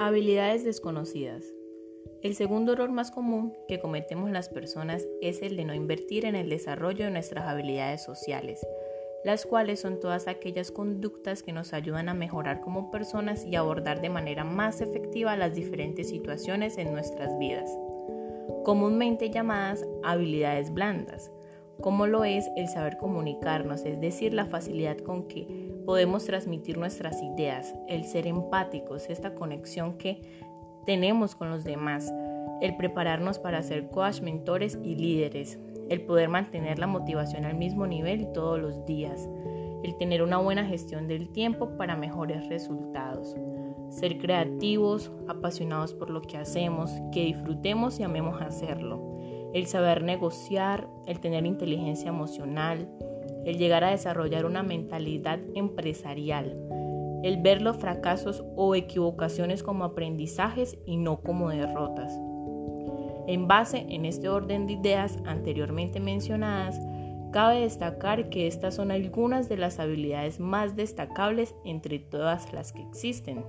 Habilidades desconocidas. El segundo error más común que cometemos las personas es el de no invertir en el desarrollo de nuestras habilidades sociales, las cuales son todas aquellas conductas que nos ayudan a mejorar como personas y abordar de manera más efectiva las diferentes situaciones en nuestras vidas, comúnmente llamadas habilidades blandas, como lo es el saber comunicarnos, es decir, la facilidad con que podemos transmitir nuestras ideas, el ser empáticos, esta conexión que tenemos con los demás, el prepararnos para ser coach, mentores y líderes, el poder mantener la motivación al mismo nivel todos los días, el tener una buena gestión del tiempo para mejores resultados, ser creativos, apasionados por lo que hacemos, que disfrutemos y amemos hacerlo, el saber negociar, el tener inteligencia emocional, el llegar a desarrollar una mentalidad empresarial, el ver los fracasos o equivocaciones como aprendizajes y no como derrotas. En base en este orden de ideas anteriormente mencionadas, cabe destacar que estas son algunas de las habilidades más destacables entre todas las que existen.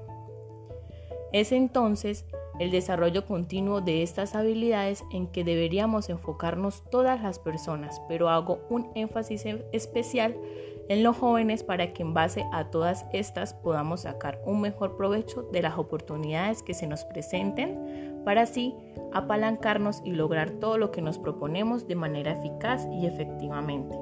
Es entonces el desarrollo continuo de estas habilidades en que deberíamos enfocarnos todas las personas, pero hago un énfasis especial en los jóvenes para que en base a todas estas podamos sacar un mejor provecho de las oportunidades que se nos presenten para así apalancarnos y lograr todo lo que nos proponemos de manera eficaz y efectivamente.